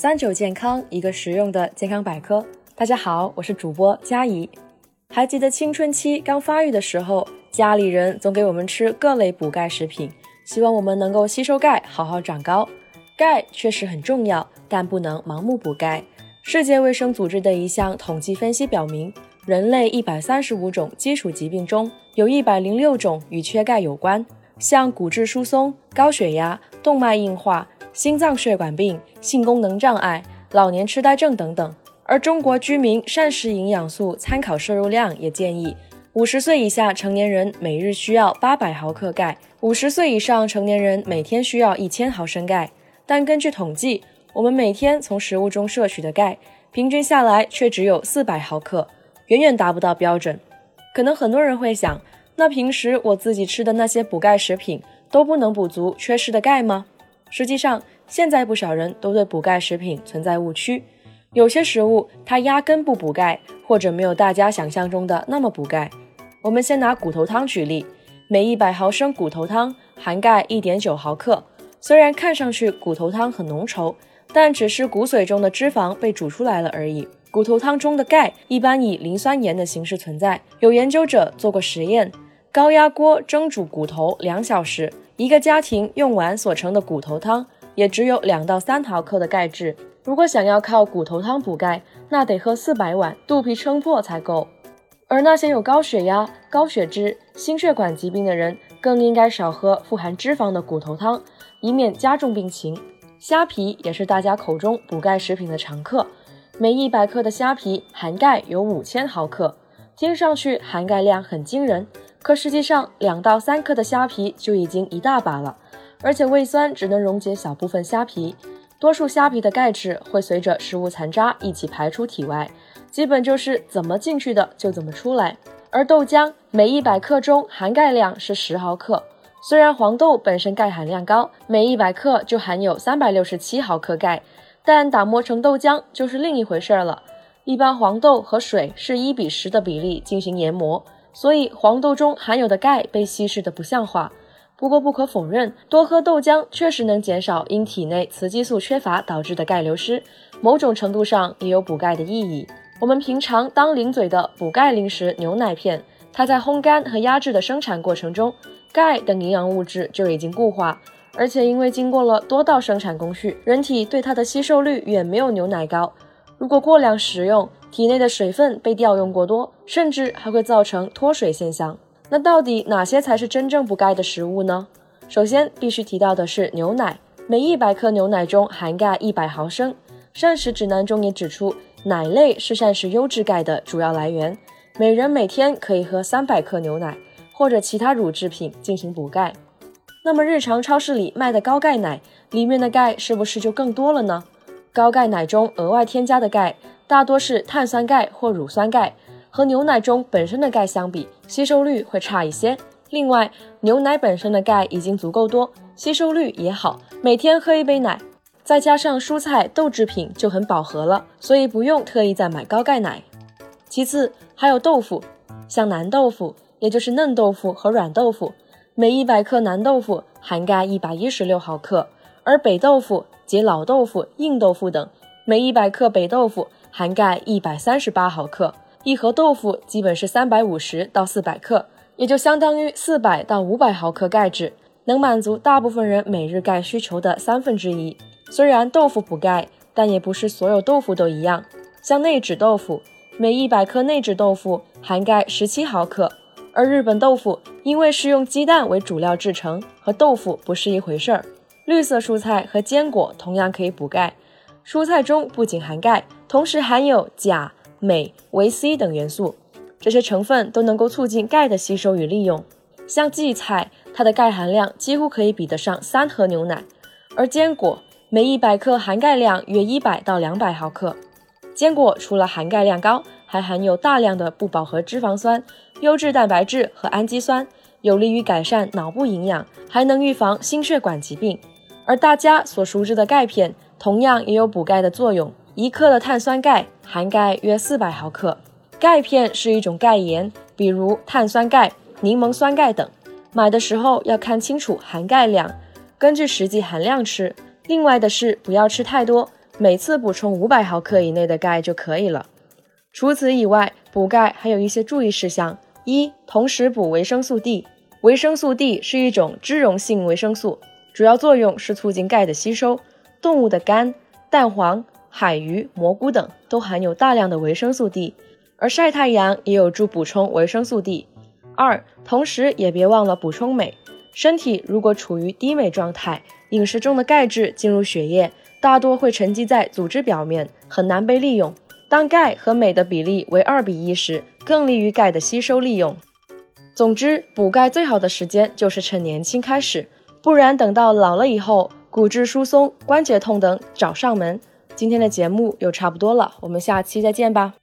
三九健康，一个实用的健康百科。大家好，我是主播佳怡。还记得青春期刚发育的时候，家里人总给我们吃各类补钙食品，希望我们能够吸收钙，好好长高。钙确实很重要，但不能盲目补钙。世界卫生组织的一项统计分析表明，人类一百三十五种基础疾病中，有一百零六种与缺钙有关，像骨质疏松、高血压、动脉硬化。心脏血管病、性功能障碍、老年痴呆症等等。而中国居民膳食营养素参考摄入量也建议，五十岁以下成年人每日需要八百毫克钙，五十岁以上成年人每天需要一千毫升钙。但根据统计，我们每天从食物中摄取的钙，平均下来却只有四百毫克，远远达不到标准。可能很多人会想，那平时我自己吃的那些补钙食品都不能补足缺失的钙吗？实际上，现在不少人都对补钙食品存在误区，有些食物它压根不补钙，或者没有大家想象中的那么补钙。我们先拿骨头汤举例，每一百毫升骨头汤含钙一点九毫克。虽然看上去骨头汤很浓稠，但只是骨髓中的脂肪被煮出来了而已。骨头汤中的钙一般以磷酸盐的形式存在。有研究者做过实验，高压锅蒸煮骨头两小时。一个家庭用完所成的骨头汤，也只有两到三毫克的钙质。如果想要靠骨头汤补钙，那得喝四百碗，肚皮撑破才够。而那些有高血压、高血脂、心血管疾病的人，更应该少喝富含脂肪的骨头汤，以免加重病情。虾皮也是大家口中补钙食品的常客，每一百克的虾皮含钙有五千毫克，听上去含钙量很惊人。可实际上，两到三克的虾皮就已经一大把了，而且胃酸只能溶解小部分虾皮，多数虾皮的钙质会随着食物残渣一起排出体外，基本就是怎么进去的就怎么出来。而豆浆每一百克中含钙量是十毫克，虽然黄豆本身钙含量高，每一百克就含有三百六十七毫克钙，但打磨成豆浆就是另一回事了。一般黄豆和水是一比十的比例进行研磨。所以黄豆中含有的钙被稀释的不像话。不过不可否认，多喝豆浆确实能减少因体内雌激素缺乏导致的钙流失，某种程度上也有补钙的意义。我们平常当零嘴的补钙零食牛奶片，它在烘干和压制的生产过程中，钙等营养物质就已经固化，而且因为经过了多道生产工序，人体对它的吸收率远没有牛奶高。如果过量食用，体内的水分被调用过多，甚至还会造成脱水现象。那到底哪些才是真正补钙的食物呢？首先必须提到的是牛奶，每一百克牛奶中含钙一百毫升。膳食指南中也指出，奶类是膳食优质钙的主要来源，每人每天可以喝三百克牛奶或者其他乳制品进行补钙。那么日常超市里卖的高钙奶里面的钙是不是就更多了呢？高钙奶中额外添加的钙。大多是碳酸钙或乳酸钙，和牛奶中本身的钙相比，吸收率会差一些。另外，牛奶本身的钙已经足够多，吸收率也好，每天喝一杯奶，再加上蔬菜豆制品就很饱和了，所以不用特意再买高钙奶。其次，还有豆腐，像南豆腐，也就是嫩豆腐和软豆腐，每一百克南豆腐含钙一百一十六毫克，而北豆腐及老豆腐、硬豆腐等，每一百克北豆腐。含钙一百三十八毫克，一盒豆腐基本是三百五十到四百克，也就相当于四百到五百毫克钙质，能满足大部分人每日钙需求的三分之一。虽然豆腐补钙，但也不是所有豆腐都一样。像内酯豆腐，每一百克内酯豆腐含钙十七毫克，而日本豆腐因为是用鸡蛋为主料制成，和豆腐不是一回事儿。绿色蔬菜和坚果同样可以补钙。蔬菜中不仅含钙，同时含有钾、镁、维 C 等元素，这些成分都能够促进钙的吸收与利用。像荠菜，它的钙含量几乎可以比得上三盒牛奶，而坚果每一百克含钙量约一百到两百毫克。坚果除了含钙量高，还含有大量的不饱和脂肪酸、优质蛋白质和氨基酸，有利于改善脑部营养，还能预防心血管疾病。而大家所熟知的钙片。同样也有补钙的作用。一克的碳酸钙含钙约四百毫克。钙片是一种钙盐，比如碳酸钙、柠檬酸钙等。买的时候要看清楚含钙量，根据实际含量吃。另外的是不要吃太多，每次补充五百毫克以内的钙就可以了。除此以外，补钙还有一些注意事项：一、同时补维生素 D。维生素 D 是一种脂溶性维生素，主要作用是促进钙的吸收。动物的肝、蛋黄、海鱼、蘑菇等都含有大量的维生素 D，而晒太阳也有助补充维生素 D。二、同时也别忘了补充镁。身体如果处于低镁状态，饮食中的钙质进入血液，大多会沉积在组织表面，很难被利用。当钙和镁的比例为二比一时，更利于钙的吸收利用。总之，补钙最好的时间就是趁年轻开始，不然等到老了以后，骨质疏松、关节痛等找上门。今天的节目又差不多了，我们下期再见吧。